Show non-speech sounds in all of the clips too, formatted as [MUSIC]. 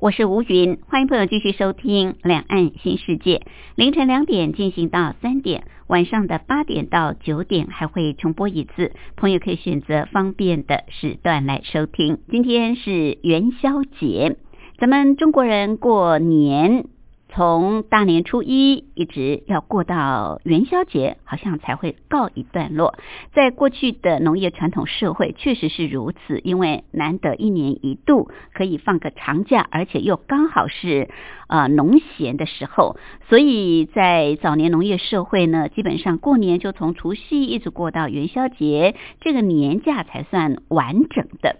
我是吴云，欢迎朋友继续收听《两岸新世界》。凌晨两点进行到三点，晚上的八点到九点还会重播一次，朋友可以选择方便的时段来收听。今天是元宵节，咱们中国人过年。从大年初一一直要过到元宵节，好像才会告一段落。在过去的农业传统社会，确实是如此，因为难得一年一度可以放个长假，而且又刚好是呃农闲的时候，所以在早年农业社会呢，基本上过年就从除夕一直过到元宵节，这个年假才算完整的。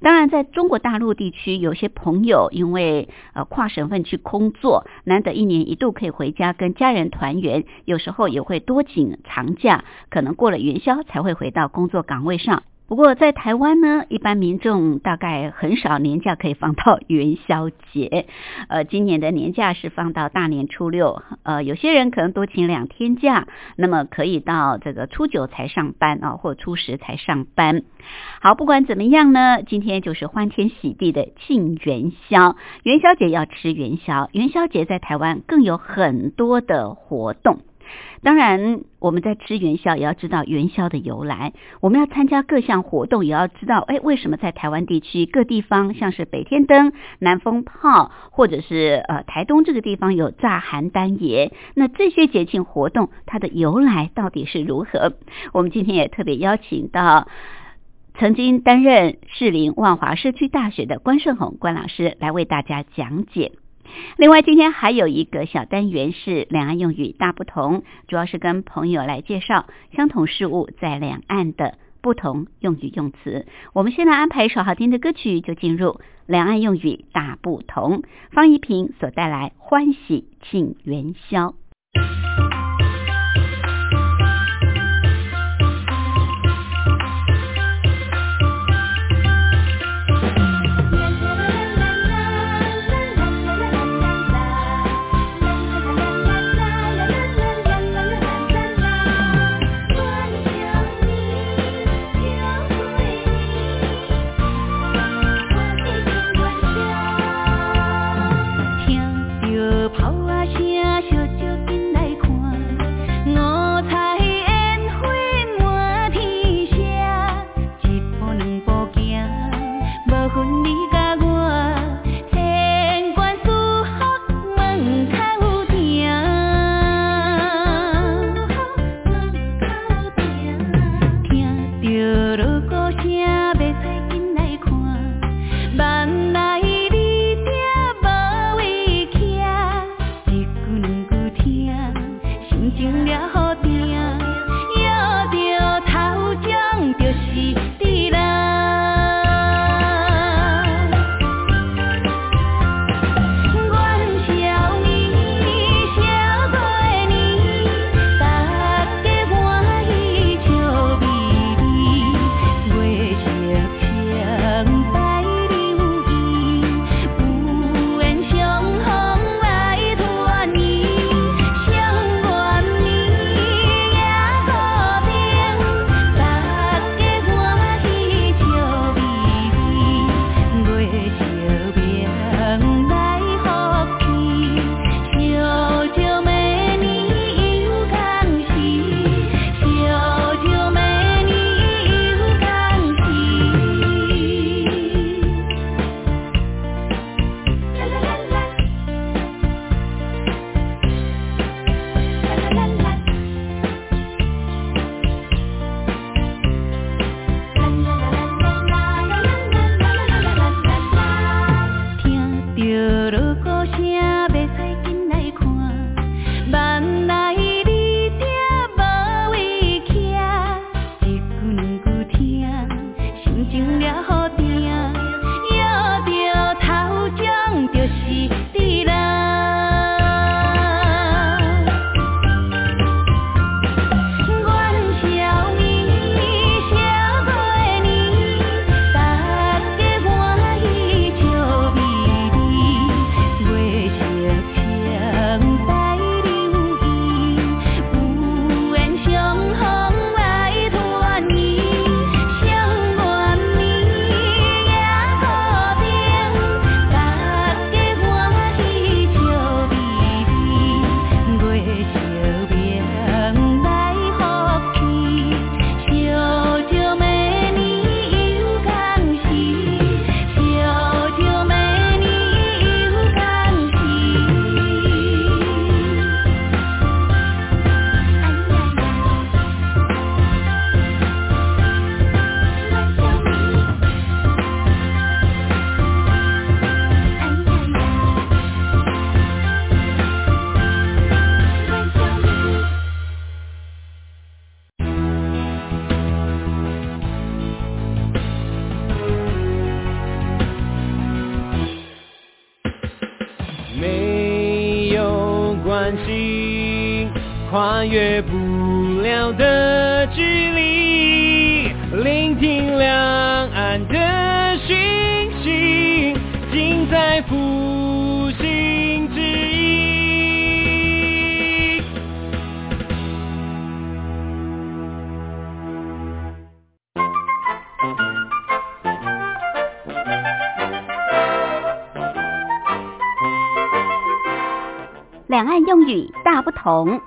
当然，在中国大陆地区，有些朋友因为呃跨省份去工作，难得一年一度可以回家跟家人团圆，有时候也会多请长假，可能过了元宵才会回到工作岗位上。不过在台湾呢，一般民众大概很少年假可以放到元宵节。呃，今年的年假是放到大年初六，呃，有些人可能多请两天假，那么可以到这个初九才上班啊，或初十才上班。好，不管怎么样呢，今天就是欢天喜地的庆元宵。元宵节要吃元宵，元宵节在台湾更有很多的活动。当然，我们在吃元宵也要知道元宵的由来。我们要参加各项活动，也要知道，哎，为什么在台湾地区各地方，像是北天灯、南风炮，或者是呃台东这个地方有炸邯郸爷？那这些节庆活动它的由来到底是如何？我们今天也特别邀请到曾经担任士林万华社区大学的关顺宏关老师来为大家讲解。另外，今天还有一个小单元是两岸用语大不同，主要是跟朋友来介绍相同事物在两岸的不同用语用词。我们先来安排一首好听的歌曲，就进入两岸用语大不同。方一平所带来《欢喜庆元宵》。同。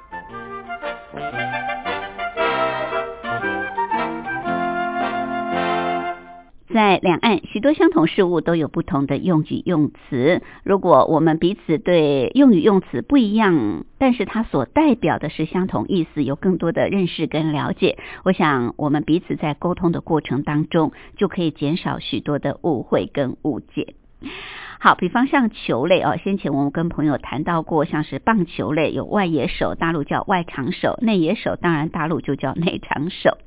在两岸，许多相同事物都有不同的用语用词。如果我们彼此对用语用词不一样，但是它所代表的是相同意思，有更多的认识跟了解，我想我们彼此在沟通的过程当中，就可以减少许多的误会跟误解。好，比方像球类哦，先前我们跟朋友谈到过，像是棒球类有外野手，大陆叫外场手；内野手当然大陆就叫内场手。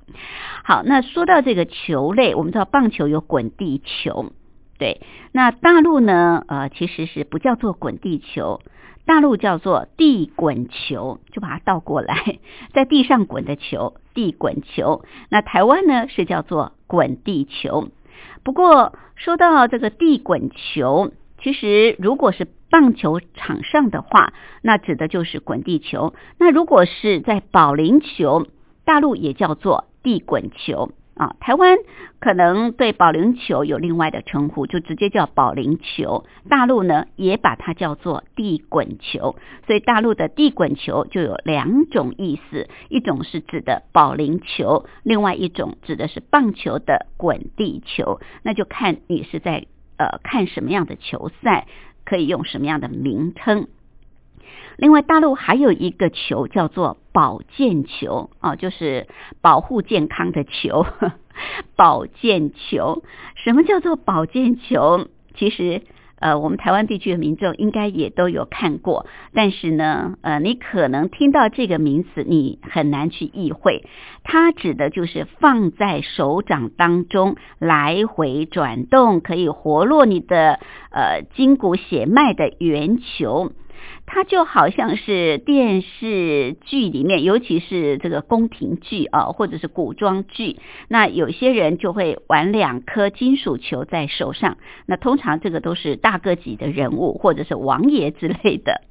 好，那说到这个球类，我们知道棒球有滚地球，对，那大陆呢，呃，其实是不叫做滚地球，大陆叫做地滚球，就把它倒过来，[LAUGHS] 在地上滚的球，地滚球。那台湾呢是叫做滚地球。不过说到这个地滚球。其实，如果是棒球场上的话，那指的就是滚地球。那如果是在保龄球，大陆也叫做地滚球啊。台湾可能对保龄球有另外的称呼，就直接叫保龄球。大陆呢，也把它叫做地滚球。所以，大陆的地滚球就有两种意思：一种是指的保龄球，另外一种指的是棒球的滚地球。那就看你是在。呃，看什么样的球赛可以用什么样的名称。另外，大陆还有一个球叫做保健球啊，就是保护健康的球。[LAUGHS] 保健球，什么叫做保健球？其实。呃，我们台湾地区的民众应该也都有看过，但是呢，呃，你可能听到这个名词，你很难去意会，它指的就是放在手掌当中来回转动，可以活络你的呃筋骨血脉的圆球。它就好像是电视剧里面，尤其是这个宫廷剧啊，或者是古装剧，那有些人就会玩两颗金属球在手上，那通常这个都是大个级的人物或者是王爷之类的。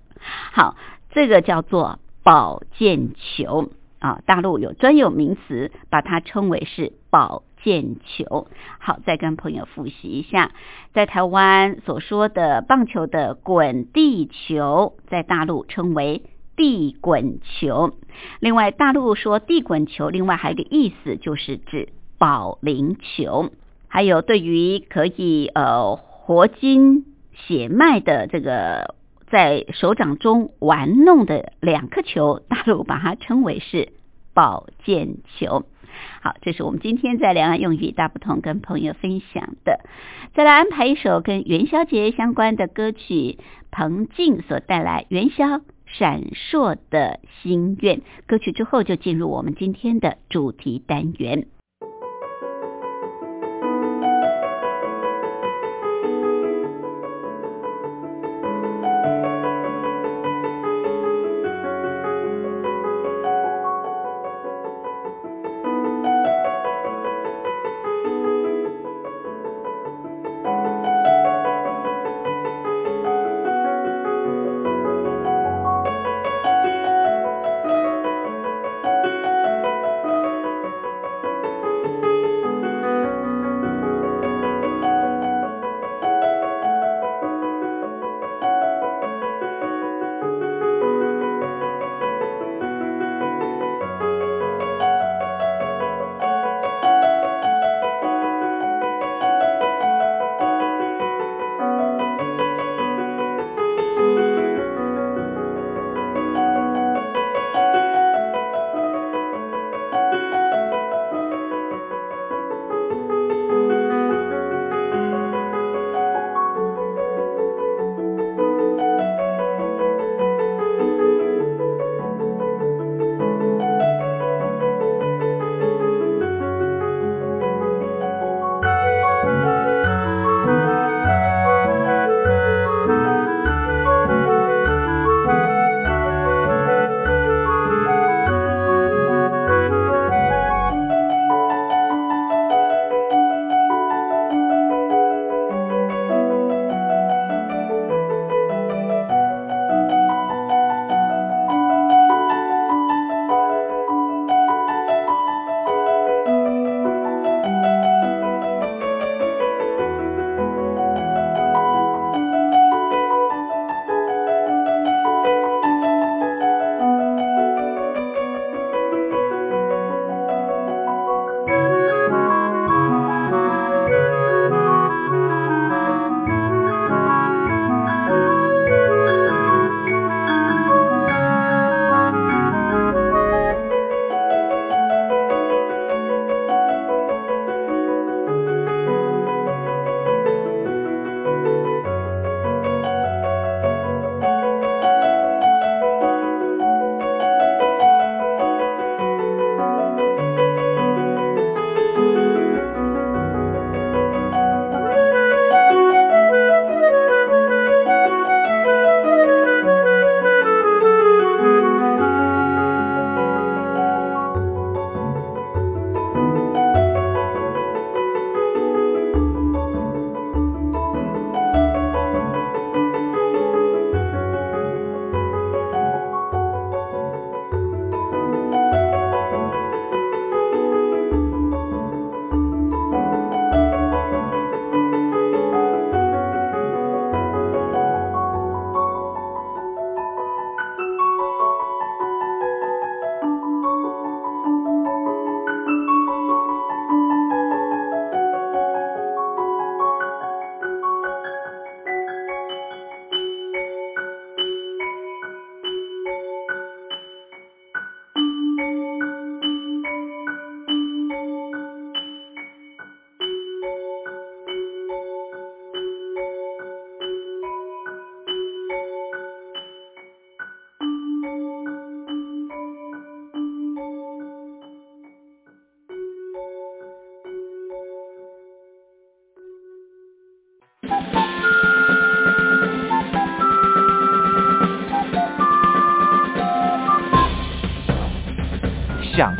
好，这个叫做宝剑球啊，大陆有专有名词，把它称为是宝。毽球，好，再跟朋友复习一下，在台湾所说的棒球的滚地球，在大陆称为地滚球。另外，大陆说地滚球，另外还有一个意思就是指保龄球。还有对于可以呃活筋血脉的这个在手掌中玩弄的两颗球，大陆把它称为是保健球。好，这是我们今天在两岸用语大不同跟朋友分享的。再来安排一首跟元宵节相关的歌曲，彭静所带来《元宵闪烁的心愿》歌曲之后，就进入我们今天的主题单元。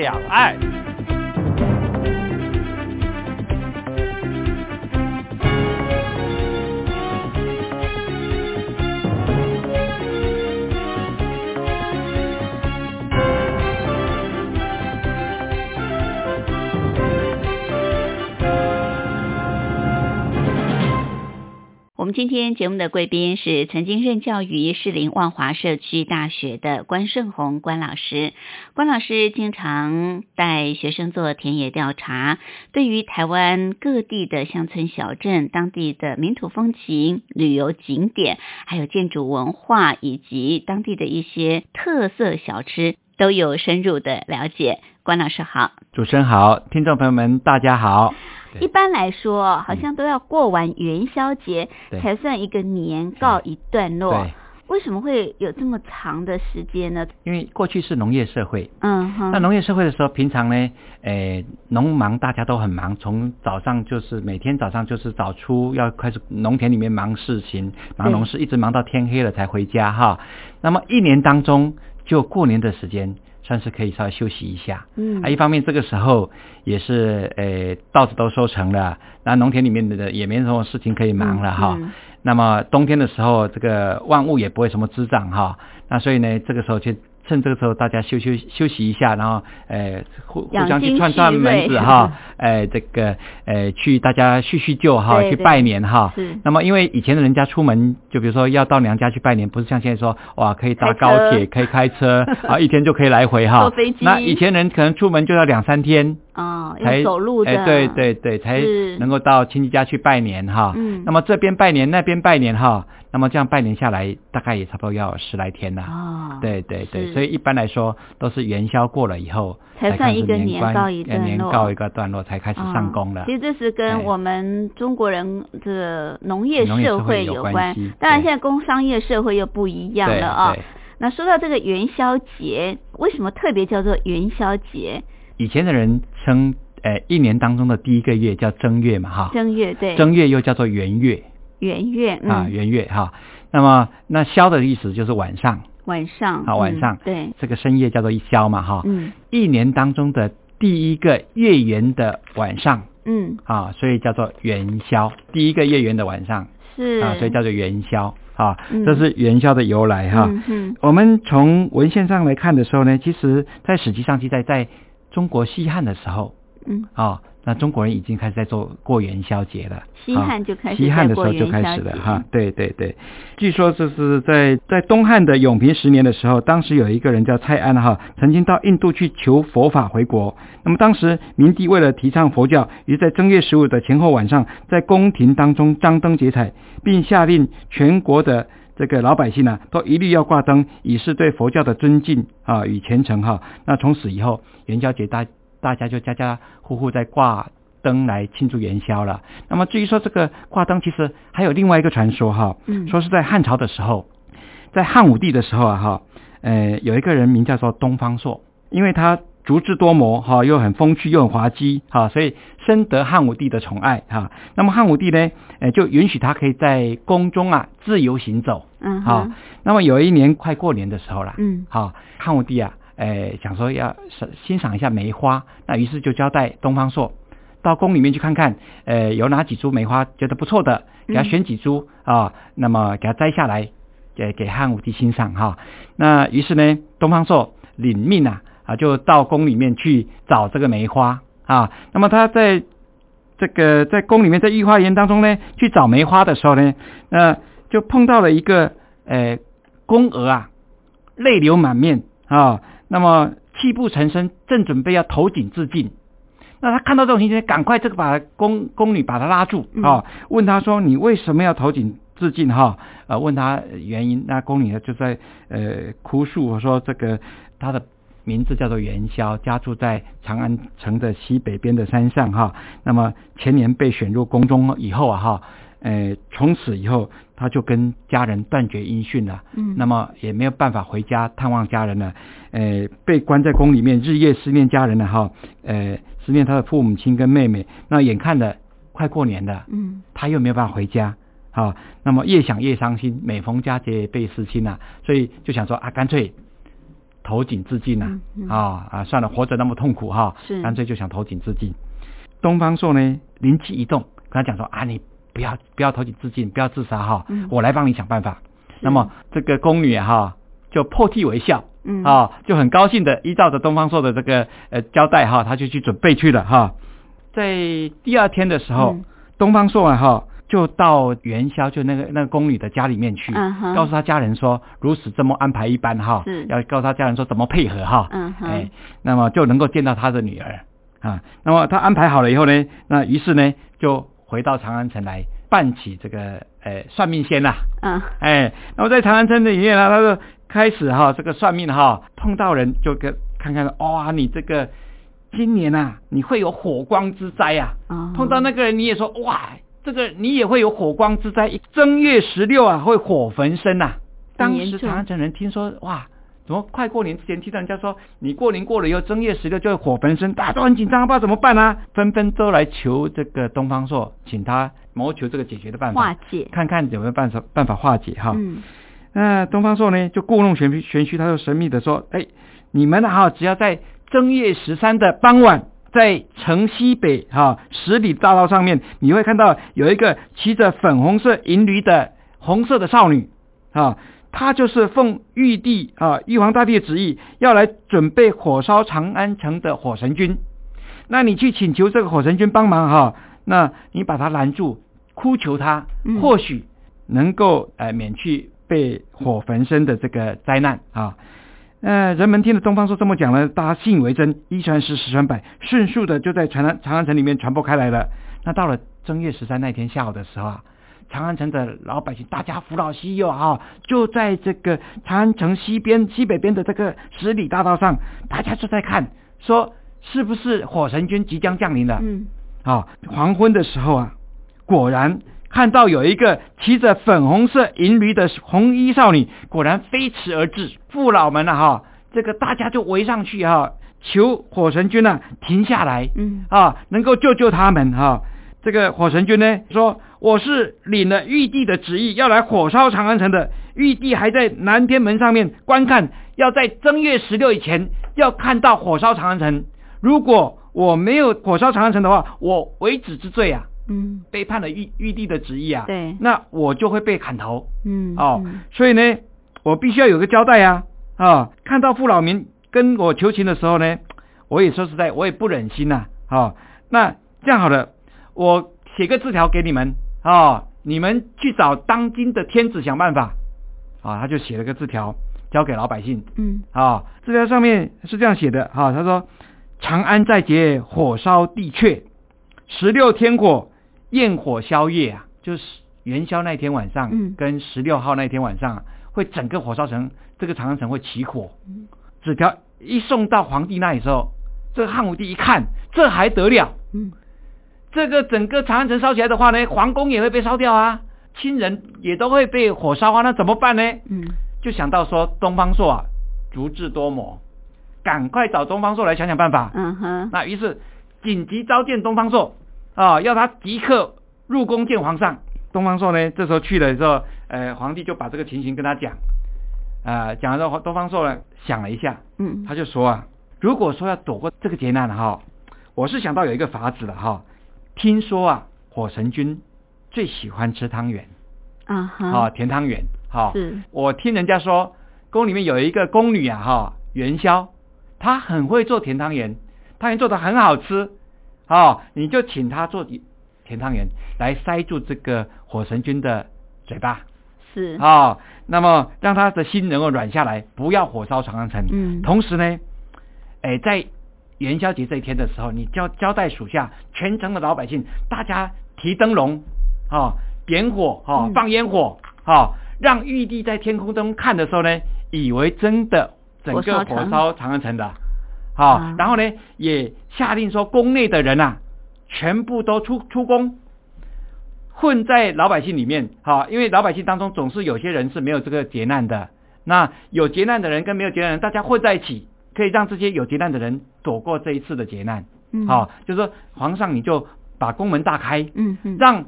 两岸。节目的贵宾是曾经任教于士林万华社区大学的关胜宏关老师。关老师经常带学生做田野调查，对于台湾各地的乡村小镇、当地的民土风情、旅游景点，还有建筑文化以及当地的一些特色小吃，都有深入的了解。关老师好，主持人好，听众朋友们大家好。一般来说，好像都要过完元宵节才算一个年告一段落。为什么会有这么长的时间呢？因为过去是农业社会，嗯哼。那农业社会的时候，平常呢，诶，农忙大家都很忙，从早上就是每天早上就是早出要开始农田里面忙事情，忙农事，一直忙到天黑了才回家哈。那么一年当中就过年的时间。算是可以稍微休息一下，嗯，啊，一方面这个时候也是，呃，稻子都收成了，那农田里面的也没什么事情可以忙了哈。那么冬天的时候，这个万物也不会什么滋长哈，那所以呢，这个时候就。趁这个时候，大家休休休息一下，然后，呃，互互相去串串门子哈，[LAUGHS] 呃，这个，呃，去大家叙叙旧哈，去拜年哈。那么，因为以前的人家出门，就比如说要到娘家去拜年，不是像现在说，哇，可以搭高铁，可以开车，[LAUGHS] 啊，一天就可以来回哈。坐飞机。那以前人可能出门就要两三天。哦，才走路的。哎，对对对，才能够到亲戚家去拜年哈。嗯。那么这边拜年，那边拜年哈。那么这样拜年下来，大概也差不多要十来天了。哦，对对对，所以一般来说都是元宵过了以后，才算一个年告一段落，年告一个段落才开始上工了。其实这是跟我们中国人的农业社会有关。当然，现在工商业社会又不一样了啊。那说到这个元宵节，为什么特别叫做元宵节？以前的人称，呃，一年当中的第一个月叫正月嘛，哈。正月对。正月又叫做元月。元月啊，元月哈，那么那宵的意思就是晚上，晚上好晚上，对，这个深夜叫做一宵嘛哈，嗯，一年当中的第一个月圆的晚上，嗯，啊，所以叫做元宵，第一个月圆的晚上。是。啊，所以叫做元宵。啊，这是元宵的由来哈，嗯，我们从文献上来看的时候呢，其实在史记上记载，在中国西汉的时候，嗯，啊。那中国人已经开始在做过元宵节了，西汉就开始西汉的时候就开始了哈，对对对，据说这是在在东汉的永平十年的时候，当时有一个人叫蔡安哈，曾经到印度去求佛法回国。那么当时明帝为了提倡佛教，于在正月十五的前后晚上，在宫廷当中张灯结彩，并下令全国的这个老百姓呢，都一律要挂灯，以示对佛教的尊敬啊与虔诚哈。那从此以后，元宵节大。大家就家家户户在挂灯来庆祝元宵了。那么至于说这个挂灯，其实还有另外一个传说哈，说是在汉朝的时候，在汉武帝的时候啊哈，呃，有一个人名叫做东方朔，因为他足智多谋哈，又很风趣又很滑稽哈，所以深得汉武帝的宠爱哈。那么汉武帝呢，呃，就允许他可以在宫中啊自由行走，嗯，好。那么有一年快过年的时候了，嗯，好，汉武帝啊。哎，想说要欣赏一下梅花，那于是就交代东方朔到宫里面去看看，呃，有哪几株梅花觉得不错的，给他选几株啊，那么给他摘下来，给给汉武帝欣赏哈。那于是呢，东方朔领命啊，啊，就到宫里面去找这个梅花啊。那么他在这个在宫里面在御花园当中呢，去找梅花的时候呢，那就碰到了一个呃宫娥啊。泪流满面啊，那么泣不成声，正准备要投井自尽。那他看到这种情形，赶快这个把宫宫女把他拉住啊，问他说：“你为什么要投井自尽？”哈，呃，问他原因。那宫女呢就在呃哭诉说：“这个她的名字叫做元宵，家住在长安城的西北边的山上哈。那么前年被选入宫中以后啊哈，呃，从此以后他就跟家人断绝音讯了。嗯，那么也没有办法回家探望家人了。呃，被关在宫里面，日夜思念家人了哈。呃。思念他的父母亲跟妹妹，那眼看着快过年了，嗯，他又没有办法回家，啊，那么越想越伤心，每逢佳节倍思亲呐，所以就想说啊，干脆投井自尽呐，啊啊，算了，活着那么痛苦哈，是，干脆就想投井自尽。东方朔呢，灵机一动，跟他讲说啊，你不要不要投井自尽，不要自杀哈，我来帮你想办法。那么这个宫女哈，就破涕为笑。嗯啊，就很高兴的依照着东方朔的这个呃交代哈，他就去准备去了哈。在第二天的时候，东方朔啊哈就到元宵就那个那个宫女的家里面去，告诉他家人说如此这么安排一般哈，要告诉他家人说怎么配合哈，嗯哎，那么就能够见到他的女儿啊。那么他安排好了以后呢，那于是呢就回到长安城来办起这个呃算命仙呐，嗯，哎，那么在长安城里面呢，他说。开始哈，这个算命哈，碰到人就跟看看，哇，你这个今年啊，你会有火光之灾啊。碰到那个人你也说，哇，这个你也会有火光之灾。正月十六啊，会火焚身呐。当时长安城人听说，哇，怎么快过年之前听到人家说，你过年过了以后，正月十六就会火焚身，大家都很紧张，不知道怎么办啊，[LAUGHS] 纷纷都来求这个东方朔，请他谋求这个解决的办法，化解，看看有没有办法办法化解哈。嗯那东方朔呢，就故弄玄玄虚，他就神秘的说：“哎，你们哈，只要在正月十三的傍晚，在城西北哈十里大道上面，你会看到有一个骑着粉红色银驴的红色的少女啊，她就是奉玉帝啊玉皇大帝的旨意，要来准备火烧长安城的火神君。那你去请求这个火神君帮忙哈，那你把他拦住，哭求他，或许能够呃免去。”被火焚身的这个灾难啊，呃，人们听了东方朔这么讲了，大家信以为真，一传十，十传百，迅速的就在长安长安城里面传播开来了。那到了正月十三那天下午的时候啊，长安城的老百姓大家扶老西幼啊，就在这个长安城西边西北边的这个十里大道上，大家就在看，说是不是火神君即将降临了？嗯，啊，黄昏的时候啊，果然。看到有一个骑着粉红色银驴的红衣少女，果然飞驰而至。父老们啊，哈，这个大家就围上去哈，求火神君呢停下来，嗯啊，能够救救他们哈。这个火神君呢说：“我是领了玉帝的旨意，要来火烧长安城的。玉帝还在南天门上面观看，要在正月十六以前要看到火烧长安城。如果我没有火烧长安城的话，我为子之罪啊。”嗯，背叛了玉玉帝的旨意啊，对，那我就会被砍头。嗯，哦，所以呢，我必须要有个交代呀。啊，看到父老民跟我求情的时候呢，我也说实在，我也不忍心呐。啊，那这样好了，我写个字条给你们啊，你们去找当今的天子想办法。啊，他就写了个字条交给老百姓。嗯，啊，字条上面是这样写的。哈，他说：长安在劫，火烧地阙，十六天火。焰火宵夜啊，就是元宵那天晚上，跟十六号那天晚上，会整个火烧城，这个长安城会起火。纸条一送到皇帝那里时候，这个汉武帝一看，这还得了？嗯，这个整个长安城烧起来的话呢，皇宫也会被烧掉啊，亲人也都会被火烧啊，那怎么办呢？嗯，就想到说东方朔啊，足智多谋，赶快找东方朔来想想办法。嗯哼，那于是紧急召见东方朔。啊，要他即刻入宫见皇上。东方朔呢，这时候去了之后，呃，皇帝就把这个情形跟他讲，啊，讲了之后，东方朔呢想了一下，嗯，他就说啊，如果说要躲过这个劫难哈，我是想到有一个法子了哈。听说啊，火神君最喜欢吃汤圆，啊哈，甜汤圆，哈，是我听人家说，宫里面有一个宫女啊，哈，元宵，她很会做甜汤圆，汤圆做的很好吃。哦，你就请他做甜汤圆来塞住这个火神君的嘴巴，是，啊、那么让他的心能够软下来，不要火烧长安城。嗯。同时呢，哎，在元宵节这一天的时候，你交交代属下全城的老百姓，大家提灯笼，啊、点火，啊、嗯。放烟火，啊、让玉帝在天空中看的时候呢，以为真的整个火烧长安城的，啊、啊然后呢，也下令说宫内的人啊，全部都出出宫。混在老百姓里面，哈、因为老百姓当中总是有些人是没有这个劫难的，那有劫难的人跟没有劫难的人，大家混在一起，可以让这些有劫难的人躲过这一次的劫难。嗯好、就是说皇上你就把宫门大开，嗯嗯，让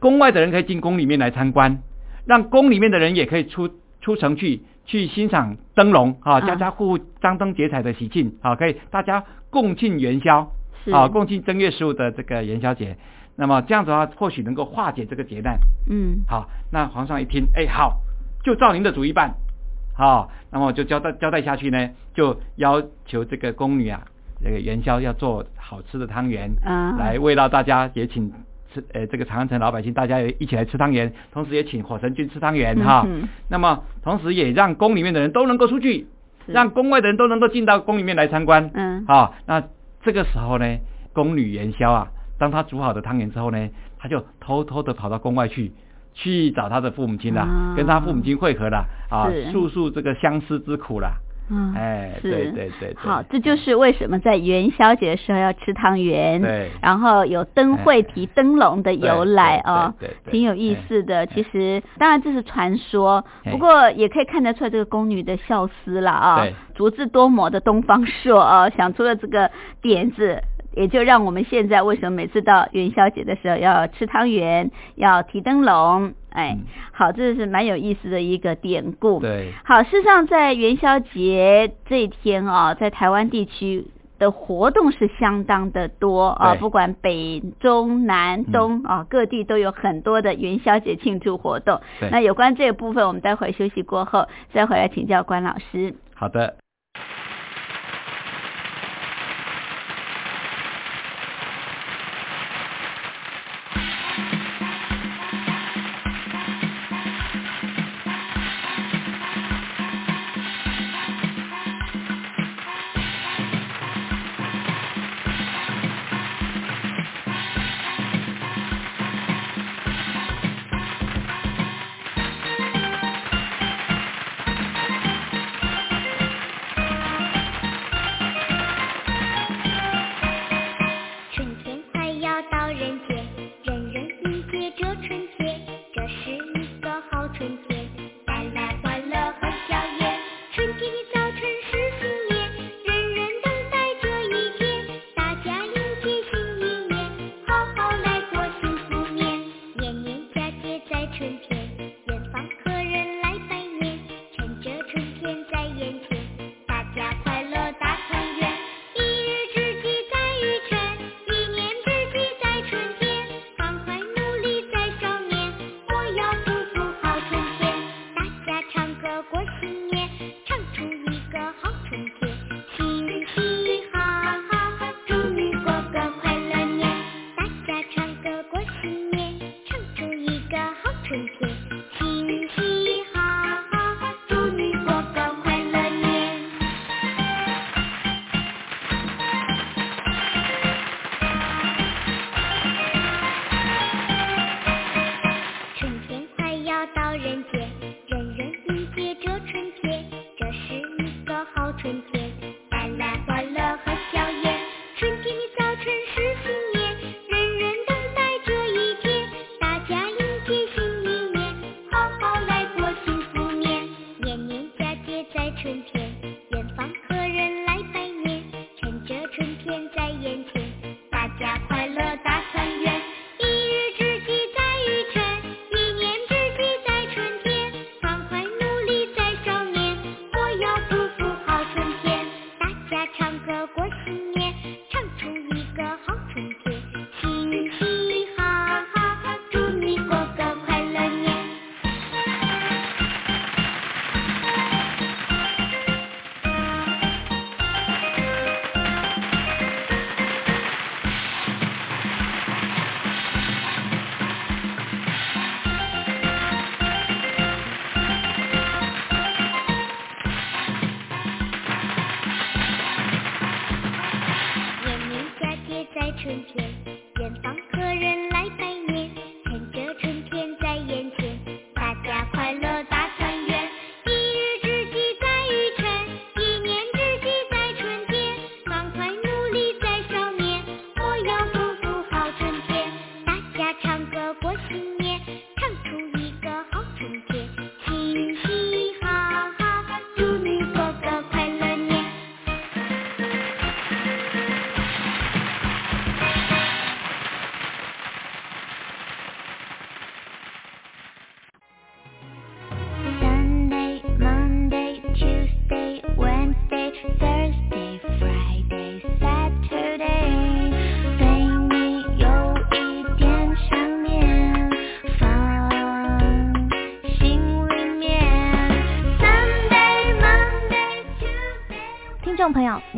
宫外的人可以进宫里面来参观，让宫里面的人也可以出出城去去欣赏灯笼啊，啊家家户户张灯结彩的喜庆啊，可以大家共庆元宵是啊，共庆正月十五的这个元宵节。那么这样子的话，或许能够化解这个劫难。嗯好，那皇上一听，哎，好，就照您的主意办。好，那么就交代交代下去呢，就要求这个宫女啊，这个元宵要做好吃的汤圆，啊来慰劳大家，也请吃呃这个长安城老百姓大家也一起来吃汤圆，同时也请火神君吃汤圆哈。嗯那么同时也让宫里面的人都能够出去，让宫外的人都能够进到宫里面来参观。嗯啊，那这个时候呢，宫女元宵啊，当她煮好的汤圆之后呢，她就偷偷的跑到宫外去，去找她的父母亲了，啊跟她父母亲会合了，啊，诉诉这个相思之苦啦。嗯，哎，是。对对对对，好，这就是为什么在元宵节的时候要吃汤圆，对。然后有灯会提灯笼的由来啊对挺有意思的。其实当然这是传说，哎。不过也可以看得出来这个宫女的孝思了啊对，足智多谋的东方朔啊，[LAUGHS] 想出了这个点子。也就让我们现在为什么每次到元宵节的时候要吃汤圆，要提灯笼，哎，嗯好，这是蛮有意思的一个典故。对好，事实上在元宵节这一天啊，在台湾地区的活动是相当的多啊，不管北中南嗯东啊，各地都有很多的元宵节庆祝活动。对那有关这个部分，我们待会儿休息过后再回来请教关老师。好的。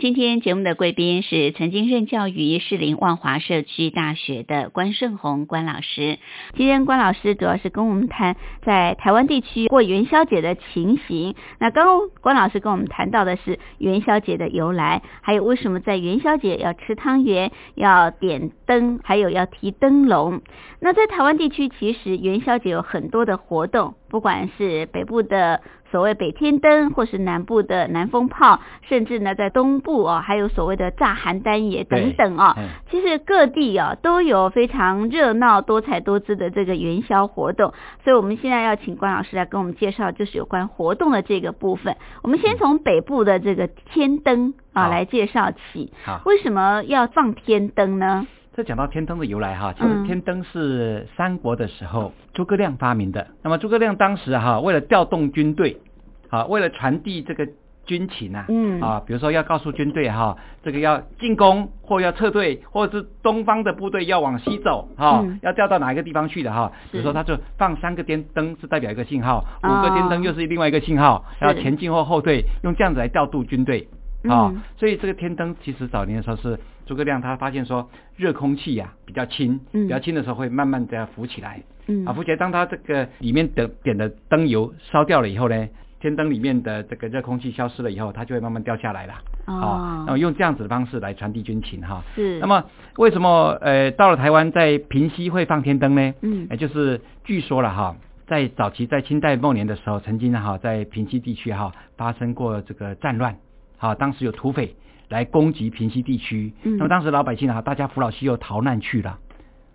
今天节目的贵宾是曾经任教于士林万华社区大学的关胜宏关老师。今天关老师主要是跟我们谈在台湾地区过元宵节的情形。那刚刚关老师跟我们谈到的是元宵节的由来，还有为什么在元宵节要吃汤圆、要点灯，还有要提灯笼。那在台湾地区，其实元宵节有很多的活动，不管是北部的所谓北天灯，或是南部的南风炮，甚至呢在东部哦，还有所谓的炸邯郸爷等等哦。嗯其实各地啊都有非常热闹、多彩多姿的这个元宵活动，所以我们现在要请关老师来跟我们介绍，就是有关活动的这个部分。我们先从北部的这个天灯啊来介绍起，好，为什么要放天灯呢？这讲到天灯的由来哈，其实嗯天灯是三国的时候诸葛亮发明的。那么诸葛亮当时哈，为了调动军队，啊，为了传递这个军情啊，嗯。啊，比如说要告诉军队哈，这个要进攻或要撤退，或者是东方的部队要往西走哈，嗯。要调到哪一个地方去的哈，比如说他就放三个天灯是代表一个信号，五个天灯又是另外一个信号，是。要前进或后退，用这样子来调度军队。啊、嗯。所以这个天灯其实早年的时候是诸葛亮他发现说热空气呀、比较轻，嗯比较轻的时候会慢慢的浮起来，嗯啊浮起来，当它这个里面的点的灯油烧掉了以后呢，天灯里面的这个热空气消失了以后，它就会慢慢掉下来了。哦啊，那么用这样子的方式来传递军情哈。是那么为什么呃到了台湾在平西会放天灯呢？嗯也就是据说了哈，在早期在清代末年的时候，曾经哈在平西地区哈发生过这个战乱，好，当时有土匪来攻击平西地区，嗯。那么当时老百姓啊，大家扶老西幼逃难去了，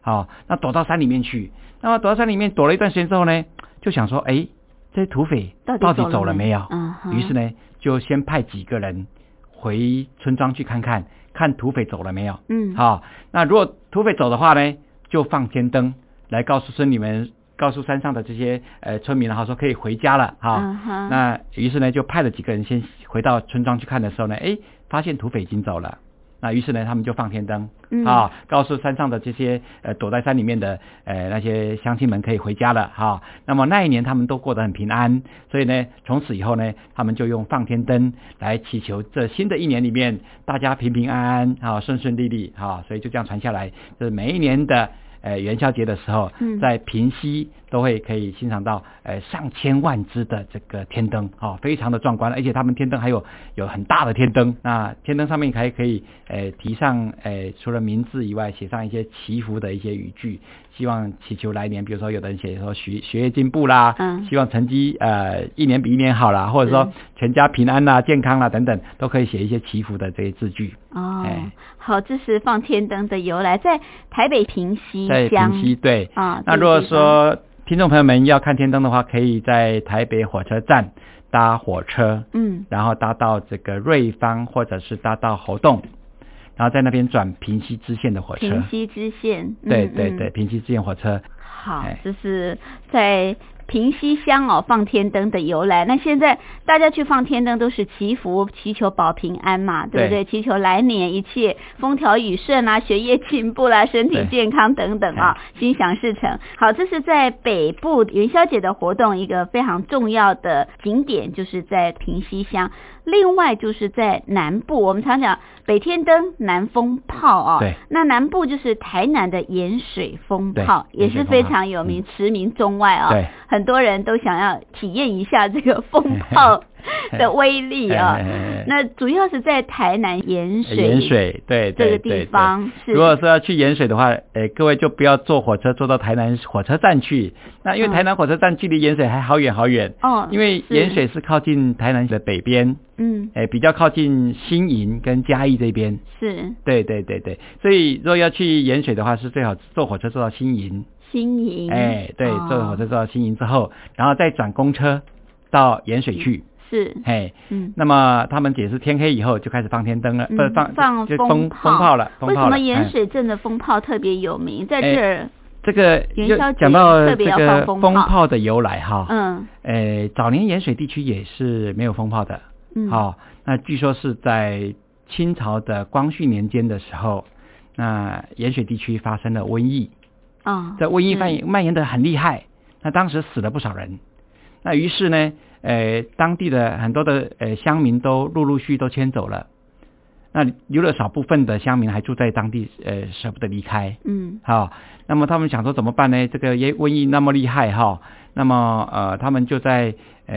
好，那躲到山里面去，那么躲到山里面躲了一段时间之后呢，就想说，哎，这些土匪到底走了没？有？嗯于是呢，就先派几个人回村庄去看看，看土匪走了没有。嗯。好，那如果土匪走的话呢，就放天灯来告诉村里面，告诉山上的这些呃村民，然后，说可以回家了哈。那于是呢，就派了几个人先回到村庄去看的时候呢，哎，发现土匪已经走了。那于是呢，他们就放天灯、嗯啊，告诉山上的这些呃躲在山里面的呃那些乡亲们可以回家了哈、那么那一年他们都过得很平安，所以呢，从此以后呢，他们就用放天灯来祈求这新的一年里面大家平平安安啊，顺顺利利啊，所以就这样传下来，就是每一年的。呃，元宵节的时候，嗯在平西都会可以欣赏到呃上千万只的这个天灯啊、非常的壮观，而且他们天灯还有有很大的天灯，那天灯上面还可以呃提上呃除了名字以外，写上一些祈福的一些语句，希望祈求来年，比如说有的人写说学学业进步啦，嗯。希望成绩呃一年比一年好啦，或者说全家平安啦、健康啦等等，都可以写一些祈福的这些字句。哦哎，好，这是放天灯的由来，在台北平西在乡。平西对。啊那如果说听众朋友们要看天灯的话，可以在台北火车站搭火车，嗯然后搭到这个瑞芳或者是搭到猴洞，然后在那边转平西支线的火车。平西支线，嗯对对对，嗯平西支线火车。好哎，这是在平西乡哦放天灯的由来。那现在大家去放天灯都是祈福，祈求保平安嘛，对不对？祈求来年一切风调雨顺啊，学业进步啦，身体健康等等啊，心想事成。好，这是在北部元宵节的活动一个非常重要的景点，就是在平西乡。另外就是在南部，我们常讲北天灯、南风炮啊、对。那南部就是台南的盐水风炮，也是非常有名，驰名中外啊、对。很多人都想要体验一下这个风炮 [LAUGHS] [LAUGHS] 的威力啊、哎哎哎那主要是在台南盐水盐水，对这个地方是如果说要去盐水的话，哎，各位就不要坐火车坐到台南火车站去。那因为嗯台南火车站距离盐水还好远好远。哦因为盐水是靠近台南的北边，嗯哎，比较靠近新营跟嘉义这边。是对对对对，所以如果要去盐水的话，是最好坐火车坐到新营。新营哎，对，哦坐火车坐到新营之后，然后再转公车到盐水去。是。嘿，嗯。那么他们解释天黑以后就开始放天灯了，不嗯放放就风炮。风炮了，为什么盐水镇的风炮特别有名？在这儿，这个又元宵节讲到特别要这个放风炮的由来哈，嗯。诶，早年盐水地区也是没有风炮的，嗯，好、那据说是在清朝的光绪年间的时候，那盐水地区发生了瘟疫，啊，在瘟疫蔓延蔓延的很厉害，那当时死了不少人，那于是呢，呃，当地的很多的呃乡民都陆陆续续都迁走了，那留了少部分的乡民还住在当地，呃，舍不得离开，嗯。好、那么他们想说怎么办呢？这个也瘟疫那么厉害哈、那么呃，他们就在呃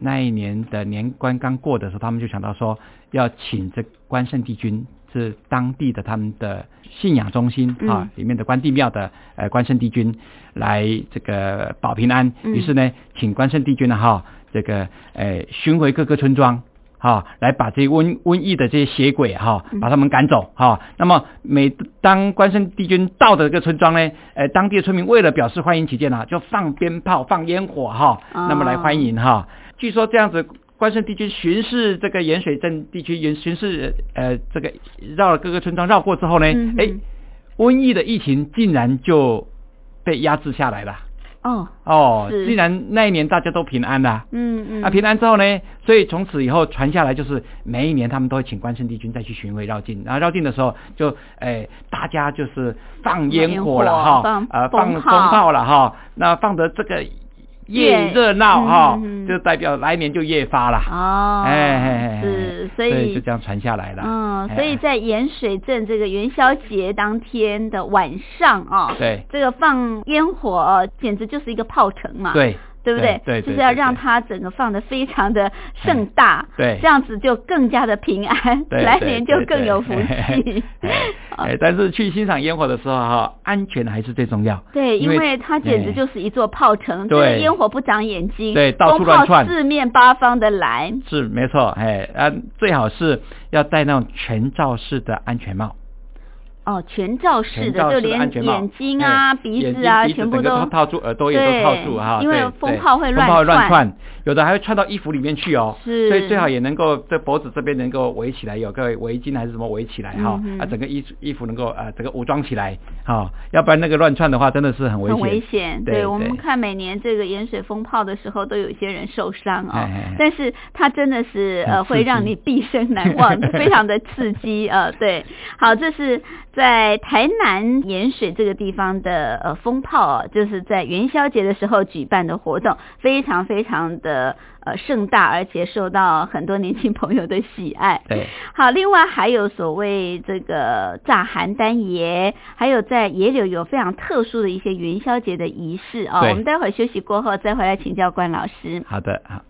那一年的年关刚过的时候，他们就想到说要请这关圣帝君，是当地的他们的信仰中心啊、嗯里面的关帝庙的呃关圣帝君来这个保平安。嗯。于是呢，请关圣帝君呢哈、这个呃巡回各个村庄。哈、来把这些瘟瘟疫的这些邪鬼哈、嗯把他们赶走哈、那么每当关圣帝君到的这个村庄呢，呃，当地的村民为了表示欢迎起见啊，就放鞭炮、放烟火哈、哦那么来欢迎哈、据说这样子，关圣帝君巡视这个盐水镇地区，巡巡视呃这个绕了各个村庄绕过之后呢，嗯哎、瘟疫的疫情竟然就被压制下来了。哦哦，既然那一年大家都平安了。嗯嗯。啊，平安之后呢，所以从此以后传下来，就是每一年他们都会请关圣帝君再去巡回绕境，然后绕境的时候就，诶，大家就是放烟火了哈，放呃，放风炮。炮了哈，那放的这个越越热闹嗯哈就代表来年就越发了。哦，哎是，所所以就这样传下来了。嗯，哎。所以在盐水镇这个元宵节当天的晚上啊，对。这个放烟火、哦简直就是一个炮城嘛，对对不对？对对，就是要让它整个放的非常的盛大，对。这样子就更加的平安，[LAUGHS] 来年就更有福气。[LAUGHS] 哎哎，但是去欣赏烟火的时候哈，安全还是最重要。对，因因为为它简直哎就是一座炮城，这烟火不长眼睛，对到处乱窜。四面八方的来，是没错，哎，啊，最好是要戴那种全罩式的安全帽，哦，全罩式的，就连眼睛啊、哎鼻子啊，全部都套住，耳朵也都套住哈，对因为风炮会乱窜，有的还会穿到衣服里面去哦，是。所以最好也能够在脖子这边能够围起来，有个围巾还是什么围起来哈。嗯，啊，整个衣衣服能够啊整个武装起来，哈，要不然那个乱窜的话真的是很危险。很，危险。对我们看每年这个盐水风炮的时候，都有一些人受伤啊、但是它真的是呃会让你毕生难忘，[LAUGHS] 非常的刺激呃 [LAUGHS] 对，好，这是在台南盐水这个地方的呃风炮、啊，就是在元宵节的时候举办的活动，非常非常的呃盛大，而且受到很多年轻朋友的喜爱。对。好，另外还有所谓这个炸邯郸爷，还有在野柳有非常特殊的一些元宵节的仪式啊、对我们待会儿休息过后再回来请教关老师。好的，好。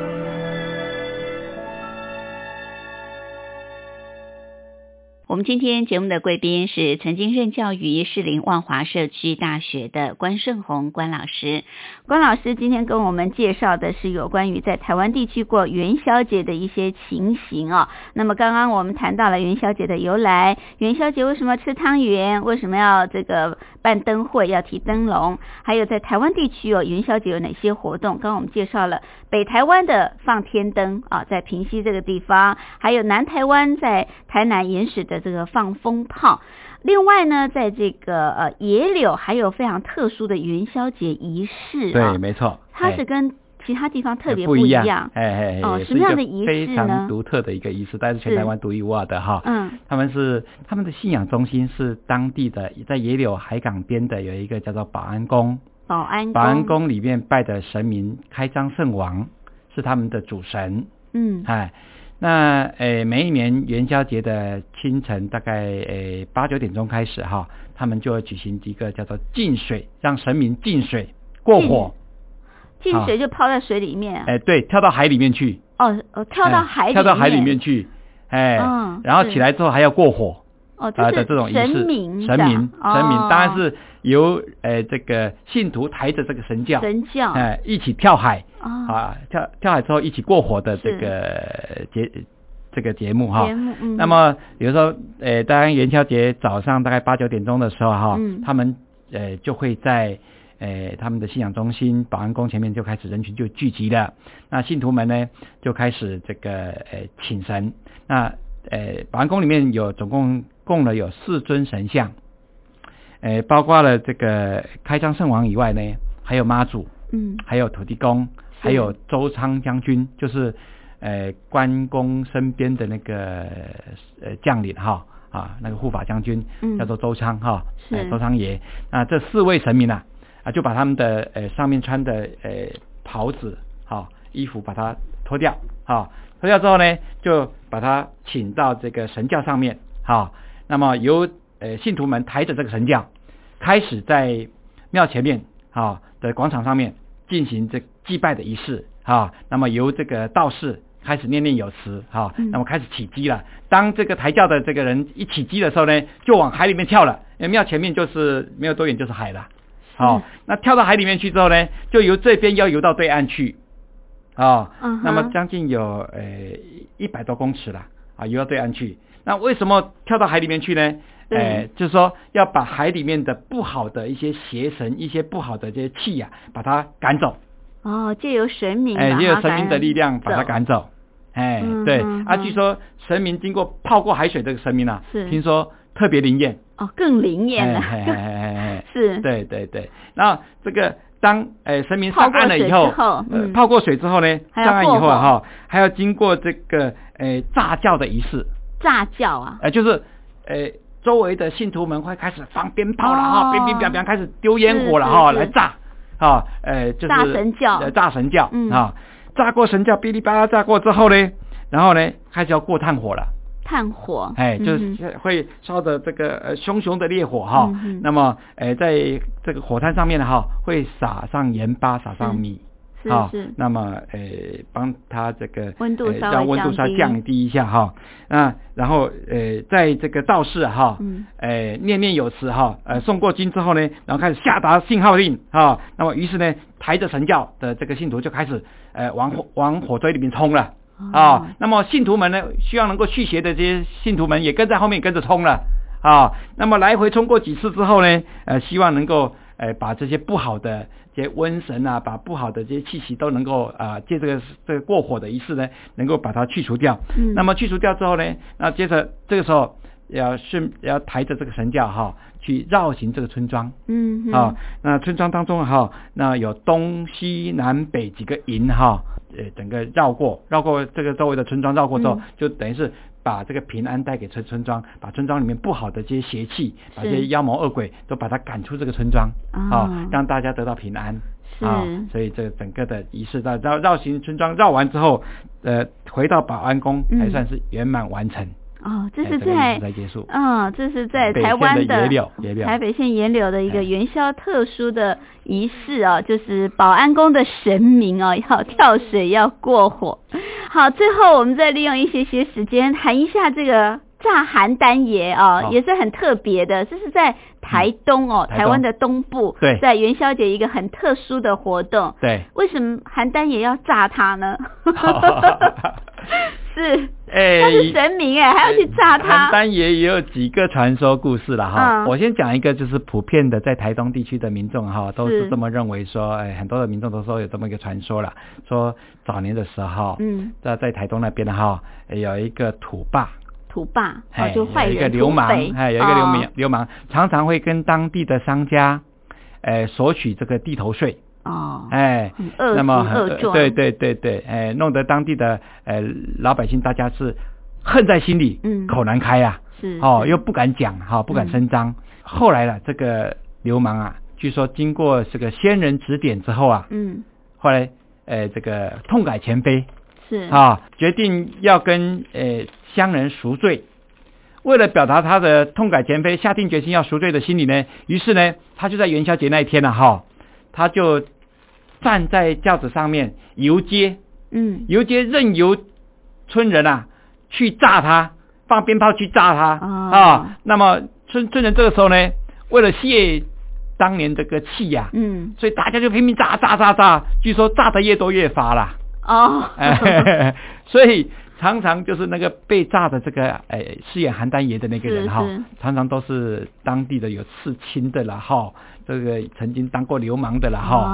我们今天节目的贵宾是曾经任教于士林万华社区大学的关胜宏关老师。关老师今天跟我们介绍的是有关于在台湾地区过元宵节的一些情形哦。那么刚刚我们谈到了元宵节的由来，元宵节为什么吃汤圆，为什么要这个办灯会，要提灯笼，还有在台湾地区哦元宵节有哪些活动？刚刚我们介绍了北台湾的放天灯啊，在平溪这个地方，还有南台湾在台南盐史的。这个放风炮，另外呢，在这个呃野柳还有非常特殊的元宵节仪式对，没错，它是跟其他地方特别不一样，哎哎，哦，什么样的仪式非常独特的一个仪式，但是全台湾独一无二的哈。嗯，他们是他们的信仰中心是当地的，在野柳海港边的有一个叫做保安宫，保安保安宫里面拜的神明开张圣王是他们的主神，嗯，哎。那诶，每一年元宵节的清晨，大概诶八九点钟开始哈，他们就会举行一个叫做进水，让神明进水过火。进水就泡在水里面。哎，对，跳到海里面去。哦哦，跳到海里跳到海里面去，哎，然后起来之后还要过火。哦，的这种仪式。神明，神明，神明，当然是由呃这个信徒抬着这个神教，神教，哎，一起跳海。啊，跳跳海之后一起过火的这个节这个节目哈，那么比如说，呃，当元宵节早上大概八九点钟的时候哈，他们呃就会在呃他们的信仰中心保安宫前面就开始人群就聚集了，那信徒们呢就开始这个呃请神，那呃保安宫里面有总共供了有四尊神像，呃包括了这个开张圣王以外呢，还有妈祖，嗯，还有土地公。还有周仓将军，就是呃关公身边的那个呃将领哈啊，那个护法将军叫做周仓哈，周仓爷。那这四位神明啊啊，就把他们的呃上面穿的呃袍子哈衣服把它脱掉哈，脱掉之后呢，就把他请到这个神教上面哈。那么由呃信徒们抬着这个神教，开始在庙前面啊的广场上面。进行这祭拜的仪式啊，那么由这个道士开始念念有词哈，那么开始起机了。当这个抬轿的这个人一起机的时候呢，就往海里面跳了，因为庙前面就是没有多远就是海了。好，那跳到海里面去之后呢，就由这边要游到对岸去啊，那么将近有呃一百多公尺了啊，游到对岸去。那为什么跳到海里面去呢？哎，就是说要把海里面的不好的一些邪神、一些不好的这些气呀，把它赶走。哦，借由神明，哎，借由神明的力量把它赶走。哎，对啊，据说神明经过泡过海水这个神明啊，是听说特别灵验。哦，更灵验了。[LAUGHS] 是。对对对，然后这个当哎神明上岸了以后，泡过水之后呢，上岸以后哈，还要经过这个哎炸教的仪式。炸叫啊？呃，就是呃。周围的信徒们会开始放鞭炮了哈，鞭鞭鞭鞭开始丢烟火了哈，来炸，啊，呃，就是炸神教，炸神教啊，炸过神教，哔哩吧啦炸过之后呢，然后呢，开始要过炭火了，炭火，哎，就是会烧的这个呃熊熊的烈火哈，那么，哎，在这个火炭上面呢哈，会撒上盐巴，撒上米。好，那么呃，帮他这个温度稍让温度稍微降低一下哈，那然后呃，在这个道士哈，嗯，呃，念念有词哈，呃，诵过经之后呢，然后开始下达信号令哈，那么于是呢，抬着神教的这个信徒就开始呃往火往火堆里面冲了啊，那么信徒们呢，希望能够续邪的这些信徒们也跟在后面跟着冲了啊，那么来回冲过几次之后呢，呃，希望能够呃把这些不好的。这些瘟神啊，把不好的这些气息都能够啊，借这个这个过火的仪式呢，能够把它去除掉。嗯。那么去除掉之后呢，那接着这个时候要顺要抬着这个神轿哈，去绕行这个村庄。嗯哼啊，那村庄当中哈，那有东西南北几个营哈，呃，整个绕过绕过这个周围的村庄，绕过之后，嗯就等于是把这个平安带给村村庄，把村庄里面不好的这些邪气，把这些妖魔恶鬼都把它赶出这个村庄哦啊，让大家得到平安。是啊，所以这整个的仪式到绕绕行村庄绕完之后，呃，回到保安宫嗯才算是圆满完成。哦，这是在式才结束。嗯，这是在台湾的台北县野柳的一个哎元宵特殊的仪式哦，就是保安宫的神明哦，要 [LAUGHS] 跳水要过火。好，最后我们再利用一些些时间谈一下这个炸邯郸爷哦，也是很特别的，这是在台东哦，台湾的东部，对。在元宵节一个很特殊的活动。对，为什么邯郸也要炸它呢？[LAUGHS] 是，哎。他是神明哎，还要去炸他。邯郸爷也有几个传说故事了哈。嗯。我先讲一个，就是普遍的在台东地区的民众哈，都是是这么认为说，哎，很多的民众都说有这么一个传说了，说早年的时候，嗯，在在台东那边的哈，哎有一个土霸，土霸哦哎，，就坏人有一个流氓哎，有一个流氓哦流氓，常常会跟当地的商家，哎，索取这个地头税。哦，哎那么对对对对，哎，弄得当地的呃老百姓大家是恨在心里，嗯。口难开呀、是哦，又不敢讲哈、不敢嗯声张。后来呢，这个流氓啊，据说经过这个仙人指点之后啊，嗯。后来呃这个痛改前非是啊，决定要跟呃乡人赎罪。为了表达他的痛改前非、下定决心要赎罪的心理呢，于是呢，他就在元宵节那一天呢、哈，他就站在轿子上面游街，嗯游街任由村人啊去炸他，放鞭炮去炸他、哦啊。那么村村人这个时候呢，为了泄当年这个气呀、嗯所以大家就拼命炸炸炸炸，据说炸的越多越发啦。哦哎，[LAUGHS] 所以常常就是那个被炸的这个哎饰演邯郸爷的那个人哈常常都是当地的有刺青的了哈，这个曾经当过流氓的了哈，哦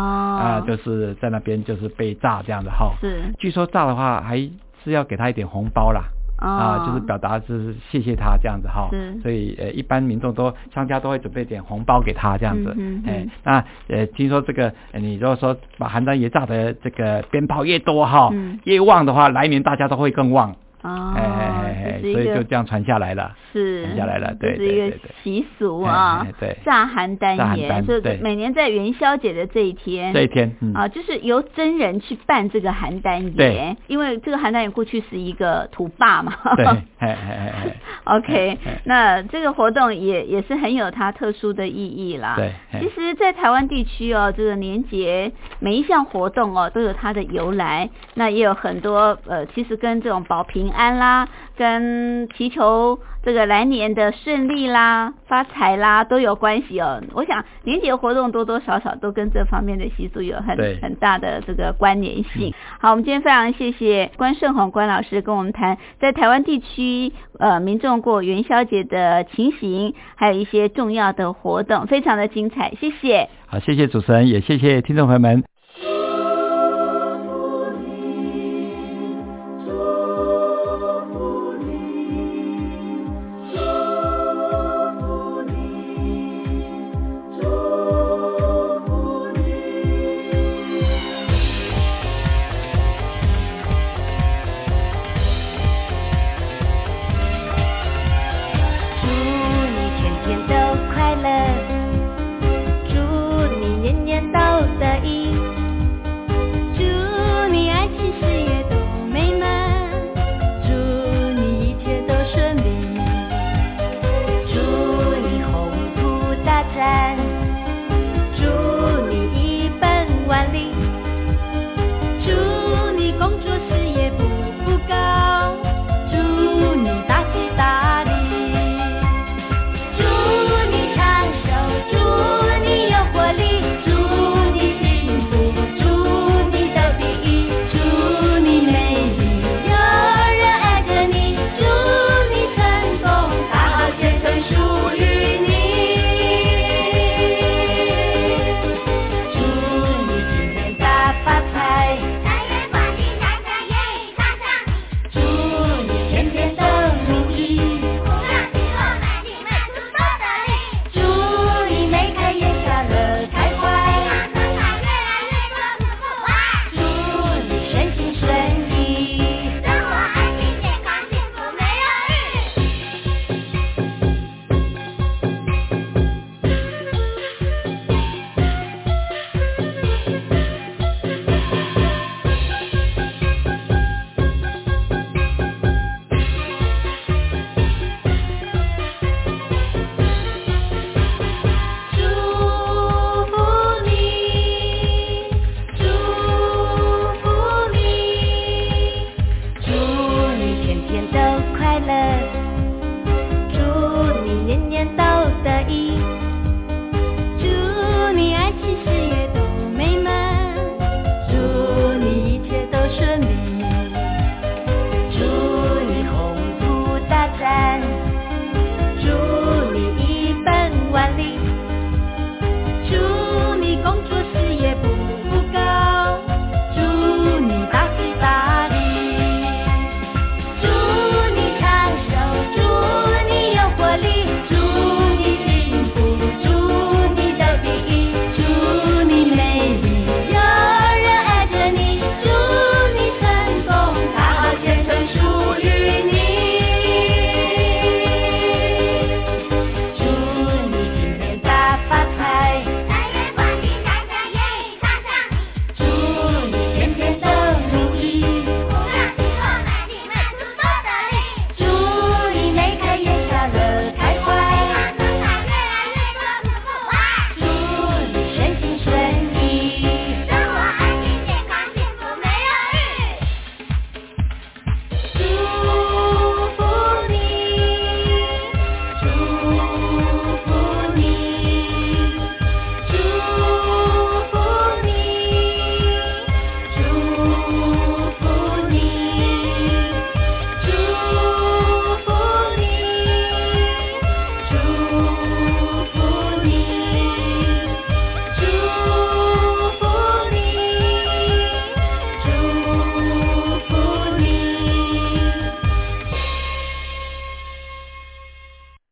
啊、就是在那边就是被炸这样的哈。是据说炸的话还是要给他一点红包啦。啊，就是哦表达就是谢谢他这样子哈。是，所以呃一般民众都商家都会准备点红包给他这样子。嗯，哼哎，那呃听说这个呃你如果说把邯郸爷炸的这个鞭炮越多哈嗯，越旺的话，来年大家都会更旺，哦哎哎哎，哎所以就这样传下来了，是传下来了对这是一个习俗啊对，炸邯郸爷，所以郸对。每年在元宵节的这一天，这一天，嗯，啊，就是由真人去办这个邯郸爷，因为这个邯郸爷过去是一个土霸嘛。对，哎哎哎哎，[LAUGHS] OK，那这个活动也也是很有它特殊的意义啦。对哎。其实，在台湾地区哦，这个年节每一项活动哦都有它的由来，那也有很多呃，其实跟这种保平安啦，跟祈求这个来年的顺利啦、发财啦都有关系哦。我想年节活动多多少少都跟这方面的习俗有很很大的这个关联性。好，我们今天非常谢谢关胜宏关老师跟我们谈在台湾地区呃民众过元宵节的情形，还有一些重要的活动，非常的精彩，谢谢。好，谢谢主持人，也谢谢听众朋友们。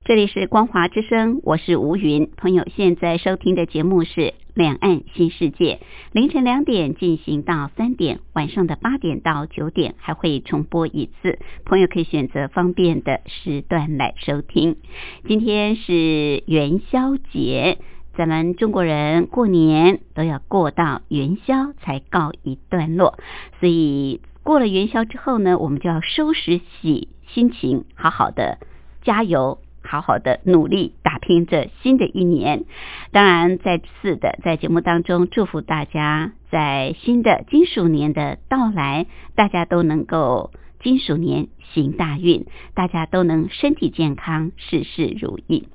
这里是光华之声，我是吴云。朋友现在收听的节目是《两岸新世界》，凌晨两点进行到三点，晚上的八点到九点还会重播一次。朋友可以选择方便的时段来收听。今天是元宵节，咱们中国人过年都要过到元宵才告一段落，所以过了元宵之后呢，我们就要收拾起心情，好好的加油。好好的努力打拼着新的一年，当然再次的在节目当中祝福大家，在新的金鼠年的到来，大家都能够金鼠年行大运，大家都能身体健康，事事如意。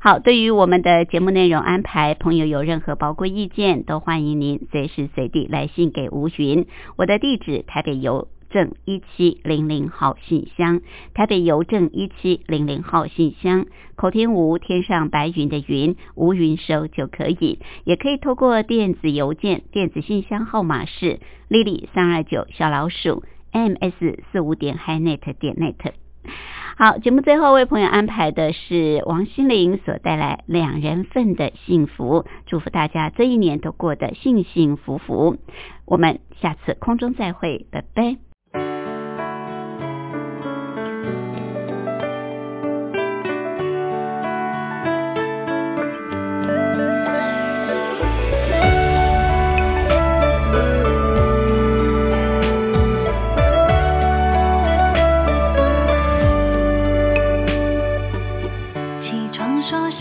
好，对于我们的节目内容安排，朋友有任何宝贵意见，都欢迎您随时随地来信给吴云，我的地址台北邮。正一七零零号信箱，台北邮政一七零零号信箱，口天吴天上白云的云，吴云收就可以，也可以透过电子邮件，电子信箱号码是 lily 三二九小老鼠 ms 四五点 hinet 点 net。好，节目最后为朋友安排的是王心凌所带来两人份的幸福，祝福大家这一年都过得幸幸福福。我们下次空中再会，拜拜。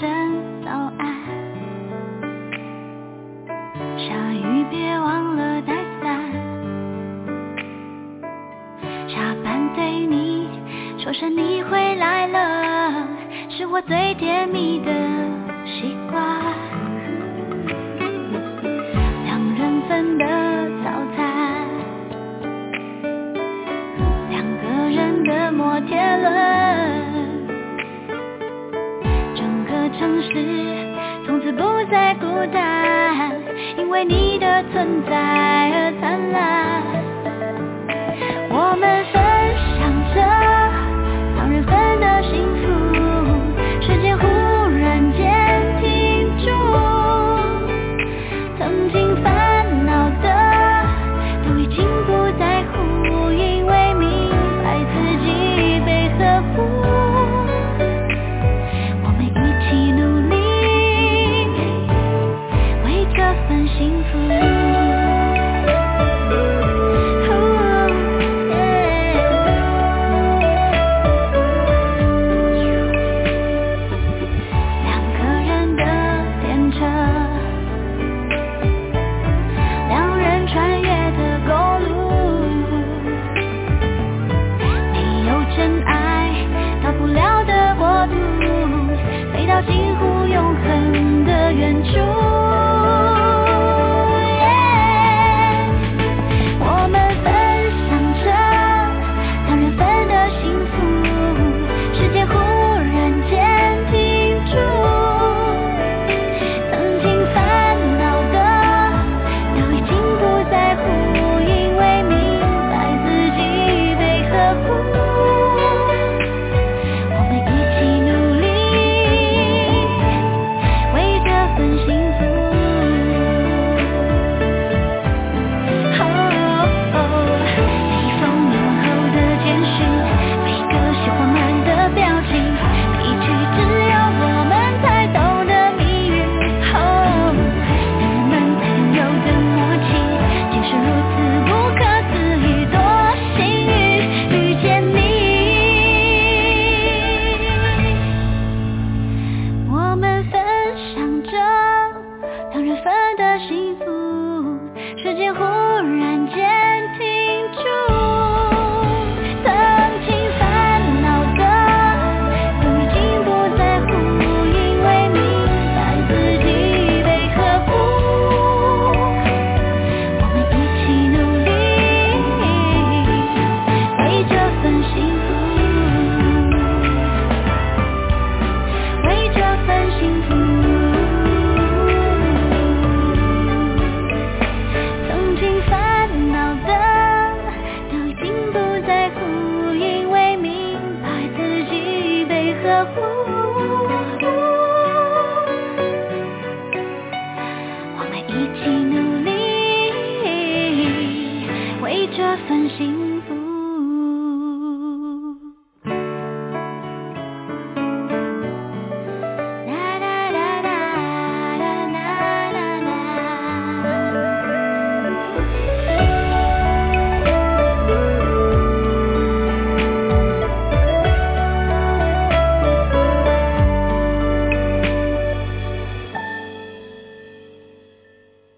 等早安下雨别忘了带伞下班对你说声你回来了是我最甜蜜的习惯。两人份的城市从此不再孤单因为你的存在而灿烂。我们